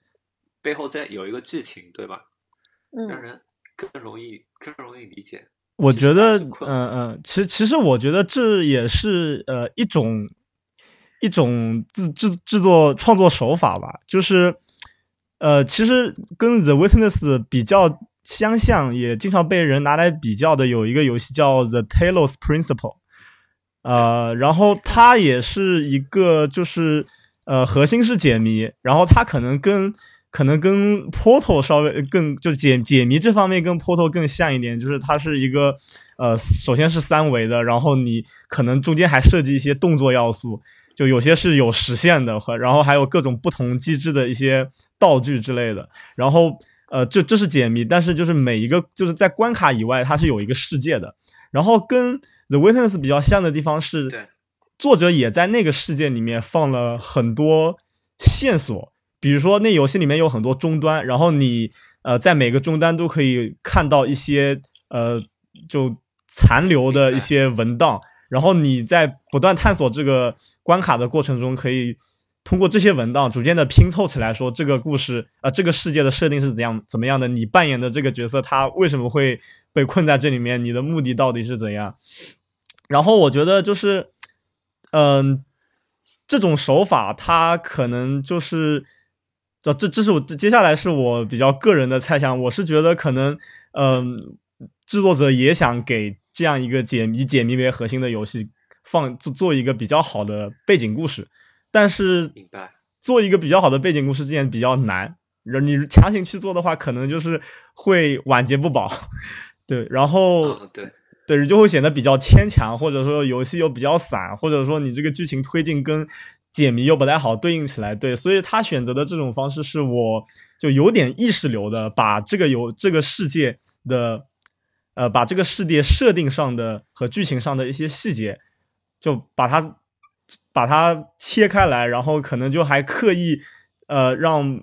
背后再有一个剧情，对吧？让嗯，人更容易更容易理解。我觉得，嗯嗯，其实其实我觉得这也是呃一种一种制制制作创作手法吧，就是呃，其实跟 The Witness 比较相像，也经常被人拿来比较的有一个游戏叫 The Talos Principle，呃，然后它也是一个就是呃核心是解谜，然后它可能跟可能跟 Portal 稍微更就解解谜这方面跟 Portal 更像一点，就是它是一个呃首先是三维的，然后你可能中间还设计一些动作要素，就有些是有实现的，和然后还有各种不同机制的一些道具之类的。然后呃，这这是解谜，但是就是每一个就是在关卡以外，它是有一个世界的。然后跟 The Witness 比较像的地方是，作者也在那个世界里面放了很多线索，比如说那游戏里面有很多终端，然后你呃在每个终端都可以看到一些呃就残留的一些文档，然后你在不断探索这个关卡的过程中，可以通过这些文档逐渐的拼凑起来，说这个故事啊、呃、这个世界的设定是怎样怎么样的，你扮演的这个角色他为什么会被困在这里面，你的目的到底是怎样？然后我觉得就是，嗯、这种手法它可能就是，这这这是我接下来是我比较个人的猜想，我是觉得可能，嗯、制作者也想给这样一个解以解谜为核心的游戏放做做一个比较好的背景故事，但是明白。做一个比较好的背景故事这件比较难，你强行去做的话，可能就是会晚节不保。对，然后嗯，对，对，就会显得比较牵强，或者说游戏又比较散，或者说你这个剧情推进跟解谜又不太好对应起来。对，所以他选择的这种方式是我就有点意识流的，把这个游这个世界的呃，把这个世界设定上的和剧情上的一些细节，就把它把它切开来，然后可能就还刻意呃让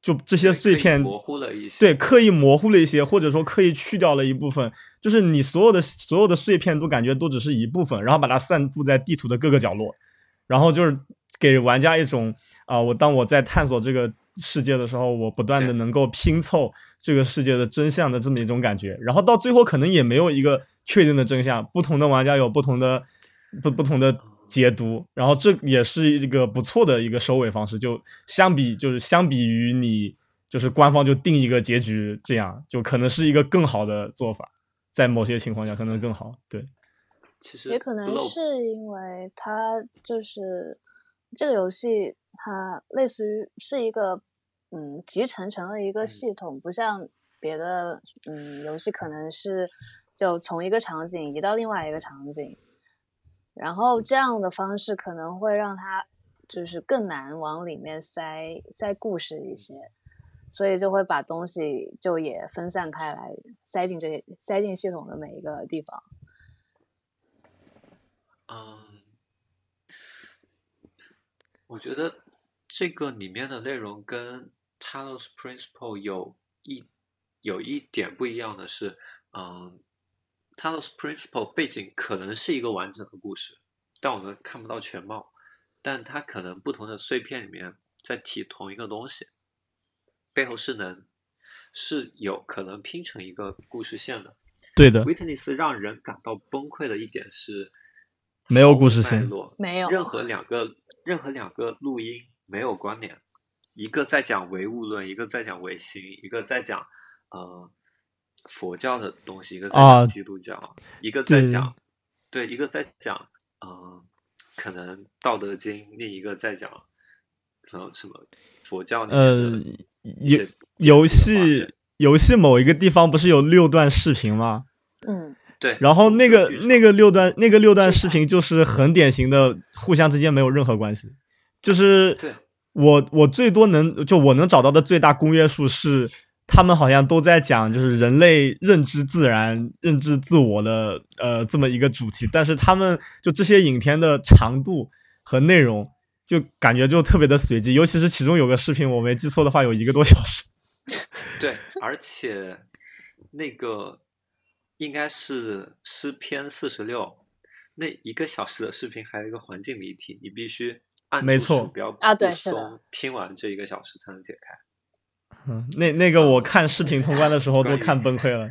就这些碎片模糊了一些。对，刻意模糊了一些，或者说刻意去掉了一部分，就是你所有的所有的碎片都感觉都只是一部分，然后把它散布在地图的各个角落，然后就是给玩家一种啊、我当我在探索这个世界的时候，我不断的能够拼凑这个世界的真相的这么一种感觉，然后到最后可能也没有一个确定的真相，不同的玩家有不同的不不同的解读，然后这也是一个不错的一个收尾方式。就相比就是相比于你就是官方就定一个结局，这样就可能是一个更好的做法，在某些情况下可能更好。对，其实也可能是因为他就是这个游戏，它类似于是一个嗯集成成了一个嗯系统，不像别的嗯游戏可能是就从一个场景移到另外一个场景，然后这样的方式可能会让它就是更难往里面塞塞故事一些。所以就会把东西就也分散开来，塞进这些塞进系统的每一个地方。嗯，我觉得这个里面的内容跟 Talos Principle 有一有一点不一样的是，嗯，Talos Principle 背景可能是一个完整的故事，但我们看不到全貌，但它可能不同的碎片里面在提同一个东西，背后是能是有可能拼成一个故事线的。对的，Witness 让人感到崩溃的一点是，没有故事线络，没有任何两个任何两个录音没有关联，一个在讲唯物论，一个在讲唯心，一个在讲呃佛教的东西，一个在啊讲基督教，一个在讲对，一个在讲呃可能《道德经》，另一个在讲什么什么佛教里面呃游游戏游戏某一个地方不是有六段视频吗？嗯，对，然后那个那个六段那个六段视频就是很典型的，互相之间没有任何关系。就是对。我我最多能就我能找到的最大公约数是，他们好像都在讲就是人类认知自然、认知自我的呃这么一个主题，但是他们就这些影片的长度和内容就感觉就特别的随机，尤其是其中有个视频，我没记错的话有一个多小时。对，而且那个应该是诗篇四十六，那一个小时的视频还有一个环境谜题，你必须按住没错鼠标啊不对松听完这一个小时才能解开。嗯，那那个我看视频通关的时候都看崩溃了。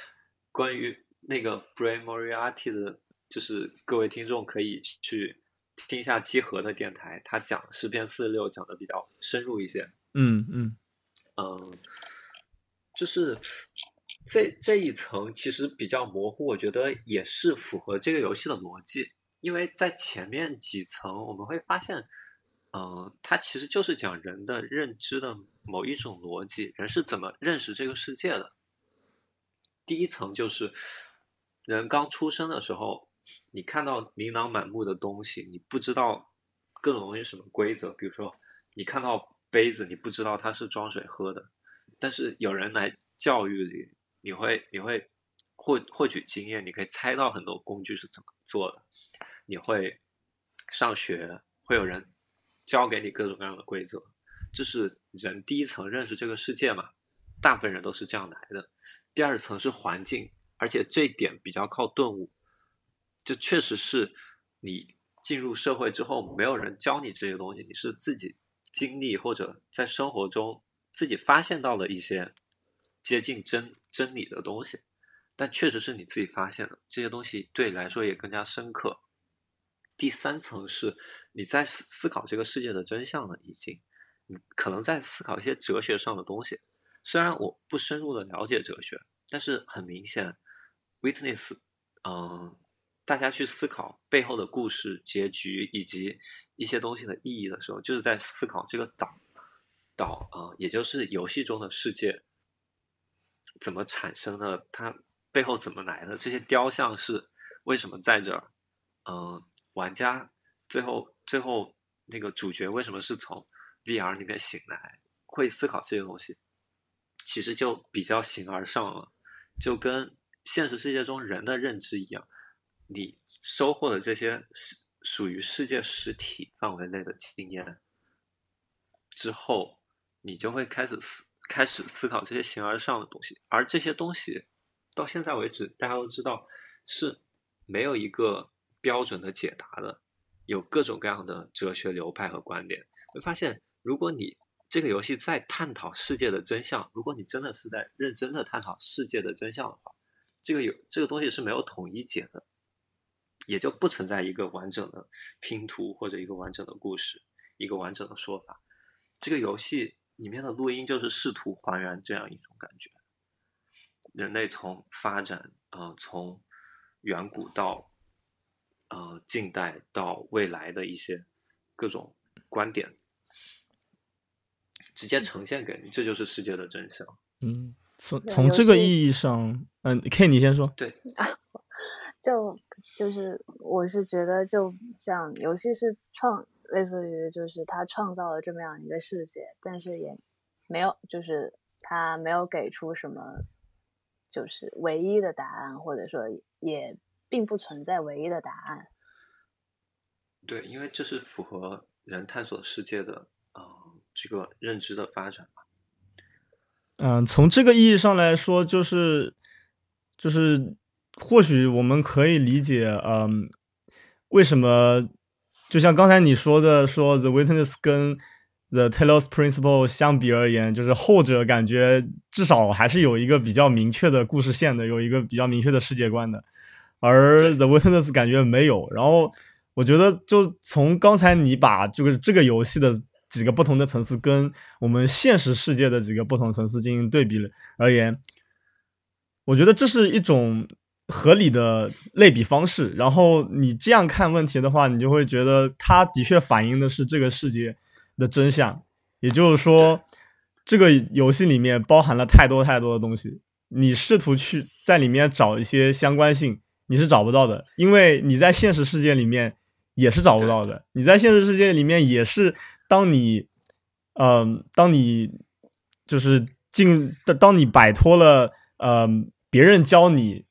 关于那个 Brain Moriarty 的，就是各位听众可以去听一下基和的电台，他讲诗篇四十六讲的比较深入一些。嗯嗯。嗯，就是这这一层其实比较模糊，我觉得也是符合这个游戏的逻辑，因为在前面几层我们会发现，嗯、它其实就是讲人的认知的某一种逻辑，人是怎么认识这个世界的。第一层就是人刚出生的时候，你看到琳琅满目的东西，你不知道各种东西什么规则，比如说你看到杯子，你不知道它是装水喝的，但是有人来教育你，你会你会获获取经验，你可以猜到很多工具是怎么做的，你会上学，会有人教给你各种各样的规则，这是人第一层认识这个世界嘛，大部分人都是这样来的。第二层是环境，而且这点比较靠顿悟，这确实是你进入社会之后，没有人教你这些东西，你是自己经历或者在生活中自己发现到的一些接近真真理的东西，但确实是你自己发现的，这些东西对你来说也更加深刻。第三层是你在思思考这个世界的真相了，已经，你可能在思考一些哲学上的东西。虽然我不深入的了解哲学，但是很明显，Witness，嗯，大家去思考背后的故事、结局以及一些东西的意义的时候，就是在思考这个岛，岛啊，也就是游戏中的世界怎么产生的，它背后怎么来的，这些雕像是为什么在这儿？嗯，玩家最后最后那个主角为什么是从 VR 里面醒来？会思考这些东西。其实就比较形而上了，就跟现实世界中人的认知一样，你收获的这些是属于世界实体范围内的经验之后，你就会开始思开始思考这些形而上的东西，而这些东西到现在为止，大家都知道是没有一个标准的解答的，有各种各样的哲学流派和观点，会发现如果你。这个游戏在探讨世界的真相。如果你真的是在认真的探讨世界的真相的话，这个有这个东西是没有统一解的，也就不存在一个完整的拼图或者一个完整的故事，一个完整的说法。这个游戏里面的录音就是试图还原这样一种感觉：人类从发展，呃，从远古到呃近代到未来的一些各种观点。直接呈现给你，这就是世界的真相。嗯，从从这个意义上，嗯，K，你先说。对，就就是我是觉得，就像游戏是创，类似于就是他创造了这么样一个世界，但是也没有，就是他没有给出什么，就是唯一的答案，或者说也并不存在唯一的答案。对，因为这是符合人探索世界的。这个认知的发展嘛嗯，从这个意义上来说，就是就是或许我们可以理解，嗯，为什么就像刚才你说的，说 The Witness 跟 The Talos Principle 相比而言，就是后者感觉至少还是有一个比较明确的故事线的，有一个比较明确的世界观的，而 The Witness 感觉没有。然后我觉得，就从刚才你把这个这个游戏的。几个不同的层次跟我们现实世界的几个不同层次进行对比而言，我觉得这是一种合理的类比方式。然后你这样看问题的话，你就会觉得它的确反映的是这个世界的真相。也就是说，这个游戏里面包含了太多太多的东西，你试图去在里面找一些相关性，你是找不到的，因为你在现实世界里面也是找不到的。你在现实世界里面也是。当你，嗯，当你就是进，当你摆脱了，嗯，别人教你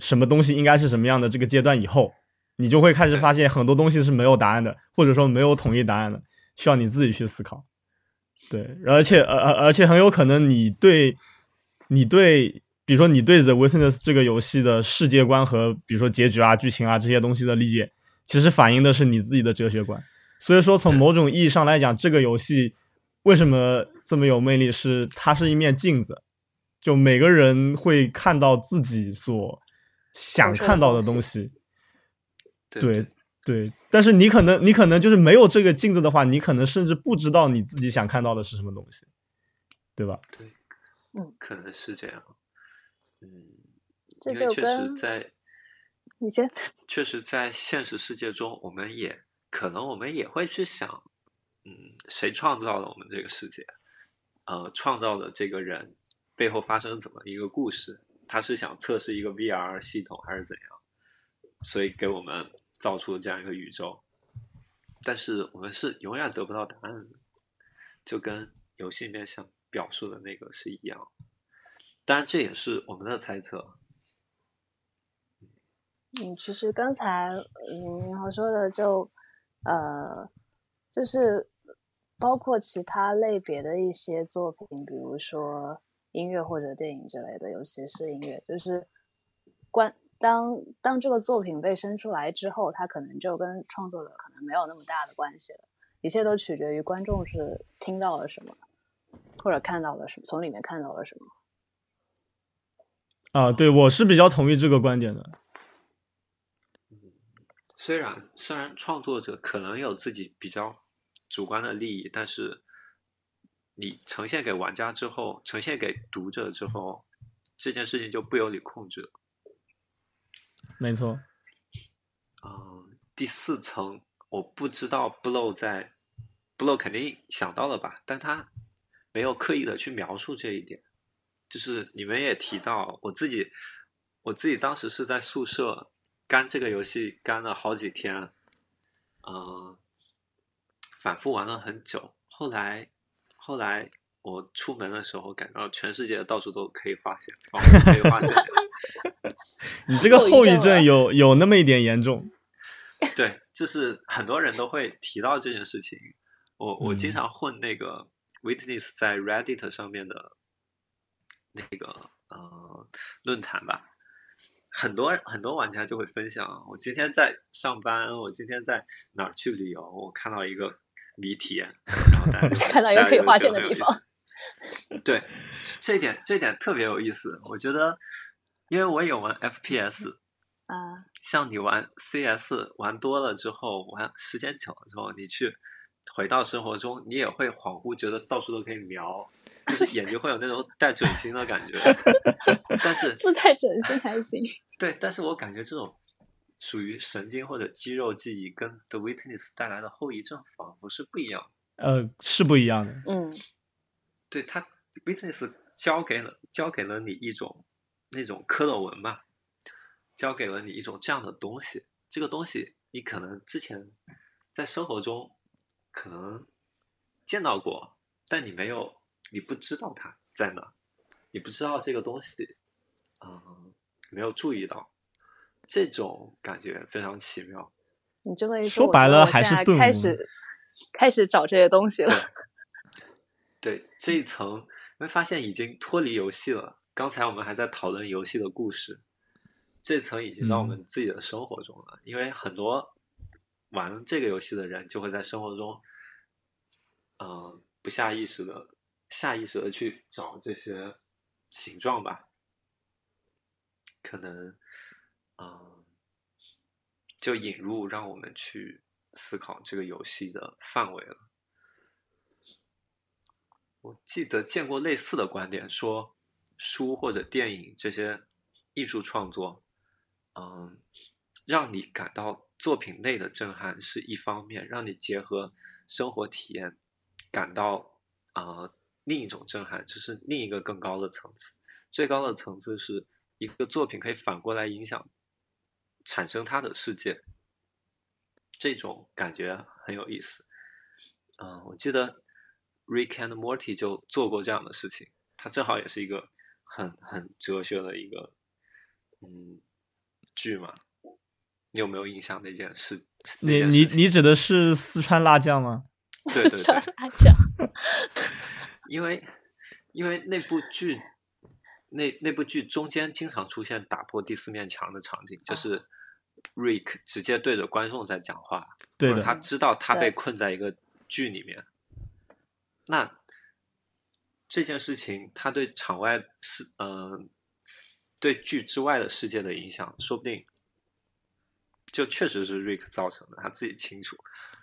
什么东西应该是什么样的这个阶段以后，你就会开始发现很多东西是没有答案的，或者说没有统一答案的，需要你自己去思考。对，而且，而而而且很有可能你对，你对，比如说你对《The Witness》这个游戏的世界观和比如说结局啊、剧情啊这些东西的理解，其实反映的是你自己的哲学观。所以说，从某种意义上来讲，这个游戏为什么这么有魅力？是它是一面镜子，就每个人会看到自己所想看到的东西。对对，但是你可能你可能就是没有这个镜子的话，你可能甚至不知道你自己想看到的是什么东西，对吧？对，嗯，可能是这样。嗯，这就确实在你先，确实在现实世界中，我们也。可能我们也会去想，嗯，谁创造了我们这个世界？呃，创造的这个人背后发生怎么一个故事？他是想测试一个 VR 系统还是怎样？所以给我们造出了这样一个宇宙。但是我们是永远得不到答案的，就跟游戏里面想表述的那个是一样。当然，这也是我们的猜测。嗯，其实刚才嗯然后说的就呃，就是包括其他类别的一些作品，比如说音乐或者电影之类的，尤其是音乐，就是关当当这个作品被生出来之后，它可能就跟创作者可能没有那么大的关系了，一切都取决于观众是听到了什么，或者看到了什么，从里面看到了什么。啊，对，我是比较同意这个观点的。虽然虽然创作者可能有自己比较主观的利益，但是你呈现给玩家之后，呈现给读者之后，这件事情就不由你控制了。没错。嗯，第四层我不知道 Blow 在 Blow 肯定想到了吧，但他没有刻意的去描述这一点。就是你们也提到，我自己我自己当时是在宿舍。干这个游戏干了好几天，嗯，反复玩了很久。后来，后来我出门的时候，感到全世界到处都可以发现，可以发现。你这个后遗症有有那么一点严重。对，就是很多人都会提到这件事情。我我经常混那个 Witness 在 Reddit 上面的那个呃论坛吧。很多很多玩家就会分享，我今天在上班，我今天在哪儿去旅游，我看到一个谜题，然后 看到一个可以划线的地方。对，这一点这一点特别有意思。我觉得，因为我也玩 FPS，啊，像你玩 CS 玩多了之后，玩时间久了之后，你去回到生活中，你也会恍惚觉得到处都可以瞄。就是眼睛会有那种带准心的感觉，但是自带准心还行。对，但是我感觉这种属于神经或者肌肉记忆，跟 The Witness 带来的后遗症仿佛是不一样。呃，是不一样的。嗯，对，它 Witness 教给了教给了你一种那种蝌蚪文吧，教给了你一种这样的东西。这个东西你可能之前在生活中可能见到过，但你没有。你不知道它在哪，你不知道这个东西，嗯，没有注意到，这种感觉非常奇妙。你这么一说白了还是开始开始找这些东西了。对这一层，会发现已经脱离游戏了。刚才我们还在讨论游戏的故事，这层已经到我们自己的生活中了。因为很多玩这个游戏的人，就会在生活中，嗯，不下意识的。下意识的去找这些形状吧，可能，嗯，就引入让我们去思考这个游戏的范围了。我记得见过类似的观点，说书或者电影这些艺术创作，嗯，让你感到作品内的震撼是一方面，让你结合生活体验感到，啊。另一种震撼就是另一个更高的层次，最高的层次是一个作品可以反过来影响产生他的世界，这种感觉很有意思。嗯，我记得 Rick and Morty 就做过这样的事情，它正好也是一个很很哲学的一个嗯剧嘛。你有没有印象那件事？你你你指的是四川辣酱吗？对 对对，辣酱。因为，因为那部剧，那那部剧中间经常出现打破第四面墙的场景，就是 Rick 直接对着观众在讲话，对的，他知道他被困在一个剧里面，那这件事情他对场外世，嗯，对剧之外的世界的影响，说不定就确实是 Rick 造成的，他自己清楚，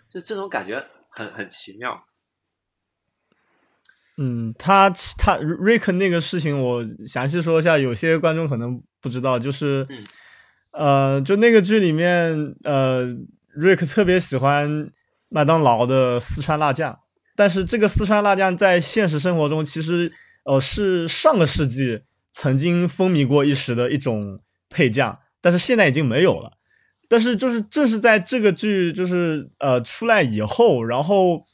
就这种感觉很很奇妙。嗯，他他 Rick 那个事情，我详细说一下，有些观众可能不知道，就是，呃，就那个剧里面，呃瑞克特别喜欢麦当劳的四川辣酱，但是这个四川辣酱在现实生活中其实，呃，是上个世纪曾经风靡过一时的一种配酱，但是现在已经没有了。但是就是正是在这个剧就是呃出来以后，然后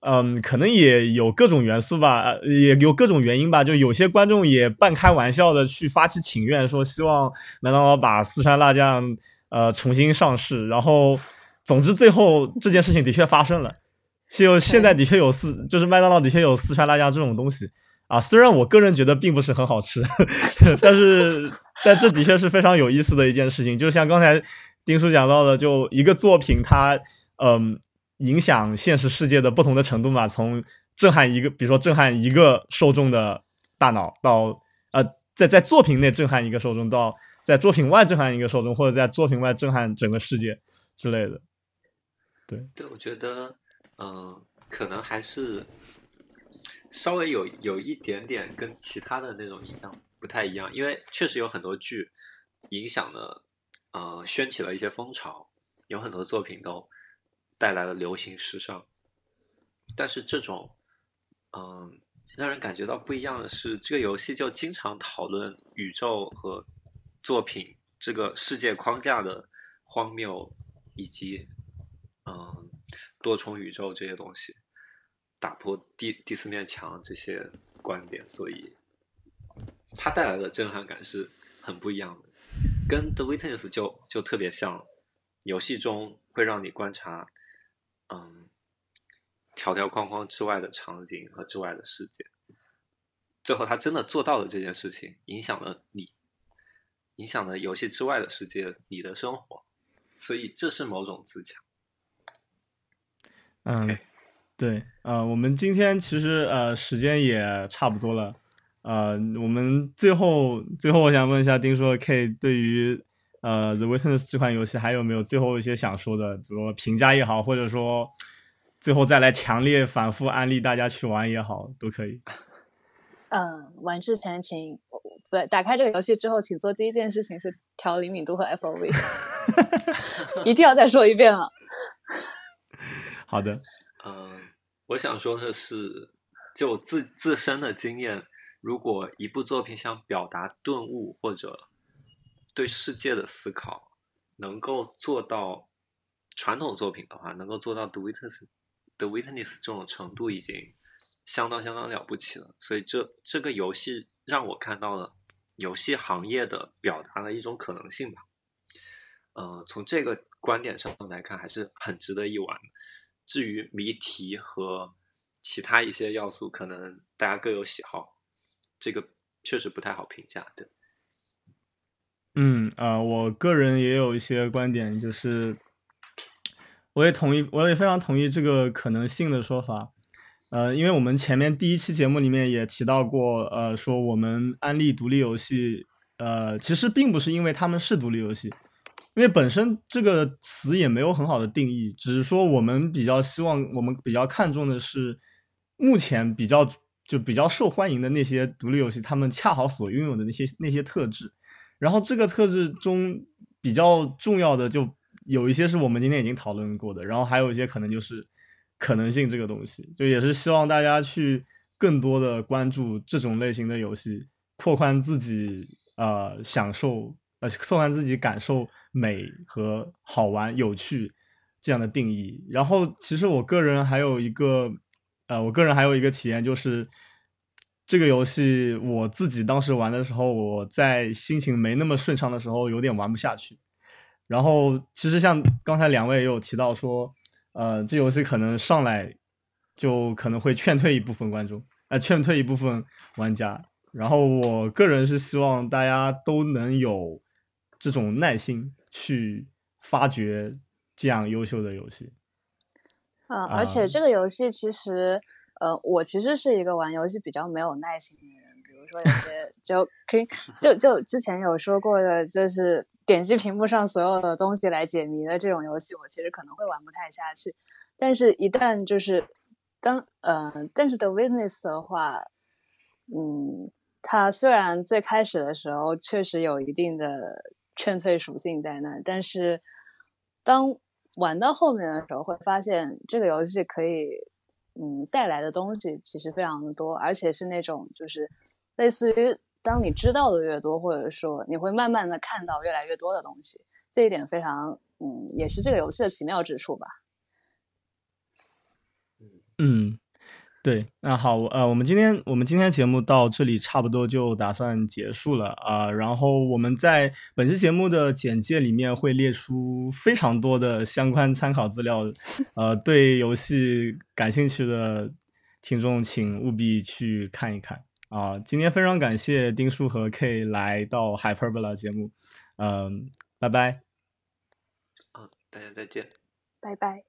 嗯，可能也有各种元素吧，也有各种原因吧，就有些观众也半开玩笑的去发起请愿，说希望麦当劳把四川辣酱呃重新上市，然后总之最后这件事情的确发生了，就现在的确有四，就是麦当劳的确有四川辣酱这种东西啊，虽然我个人觉得并不是很好吃，但是但这的确是非常有意思的一件事情，就像刚才。丁叔讲到的，就一个作品，它嗯影响现实世界的不同的程度嘛，从震撼一个，比如说震撼一个受众的大脑，到呃在在作品内震撼一个受众，到在作品外震撼一个受众，或者在作品外震撼整个世界之类的。对对，我觉得嗯，可能还是稍微有有一点点跟其他的那种影响不太一样，因为确实有很多剧影响了。呃，掀起了一些风潮，有很多作品都带来了流行时尚。但是这种，嗯，让人感觉到不一样的是，这个游戏就经常讨论宇宙和作品这个世界框架的荒谬，以及嗯多重宇宙这些东西，打破第第四面墙这些观点，所以它带来的震撼感是很不一样的。跟 The Witness 就就特别像，游戏中会让你观察，嗯，条条框框之外的场景和之外的世界。最后他真的做到了这件事情，影响了你，影响了游戏之外的世界，你的生活。所以这是某种自强。嗯，对，呃，我们今天其实呃时间也差不多了。呃，我们最后最后，我想问一下丁叔 K，对于呃《The Witness》这款游戏，还有没有最后一些想说的？比如评价也好，或者说最后再来强烈反复安利大家去玩也好，都可以。嗯，玩之前请不对，打开这个游戏之后，请做第一件事情是调灵敏度和 FOV，一定要再说一遍了。好的，嗯，我想说的是，就自自身的经验。如果一部作品想表达顿悟或者对世界的思考，能够做到传统作品的话，能够做到《The Witness》《The Witness》这种程度，已经相当相当了不起了。所以，这这个游戏让我看到了游戏行业的表达的一种可能性吧。呃，从这个观点上来看，还是很值得一玩。至于谜题和其他一些要素，可能大家各有喜好。这个确实不太好评价，对。嗯啊，我个人也有一些观点，就是我也同意，我也非常同意这个可能性的说法。呃，因为我们前面第一期节目里面也提到过，呃，说我们安利独立游戏，呃，其实并不是因为他们是独立游戏，因为本身这个词也没有很好的定义，只是说我们比较希望，我们比较看重的是目前比较。就比较受欢迎的那些独立游戏，他们恰好所拥有的那些那些特质，然后这个特质中比较重要的就有一些是我们今天已经讨论过的，然后还有一些可能就是可能性这个东西，就也是希望大家去更多的关注这种类型的游戏，扩宽自己呃享受呃扩宽自己感受美和好玩有趣这样的定义。然后其实我个人还有一个。呃，我个人还有一个体验，就是这个游戏我自己当时玩的时候，我在心情没那么顺畅的时候，有点玩不下去。然后，其实像刚才两位也有提到说，呃，这游戏可能上来就可能会劝退一部分观众，呃，劝退一部分玩家。然后，我个人是希望大家都能有这种耐心去发掘这样优秀的游戏。嗯，而且这个游戏其实，呃，我其实是一个玩游戏比较没有耐心的人。比如说有些 就可以，就就之前有说过的，就是点击屏幕上所有的东西来解谜的这种游戏，我其实可能会玩不太下去。但是，一旦就是当呃，但是 The Witness 的话，嗯，它虽然最开始的时候确实有一定的劝退属性在那，但是当玩到后面的时候，会发现这个游戏可以，嗯，带来的东西其实非常的多，而且是那种就是类似于当你知道的越多，或者说你会慢慢的看到越来越多的东西，这一点非常嗯，也是这个游戏的奇妙之处吧。嗯，对，那好，呃，我们今天我们今天节目到这里差不多就打算结束了啊、然后我们在本期节目的简介里面会列出非常多的相关参考资料，呃，对游戏感兴趣的听众请务必去看一看啊、今天非常感谢丁叔和 K 来到 Hyperbola 节目，嗯、拜拜。啊，大家再见。拜拜。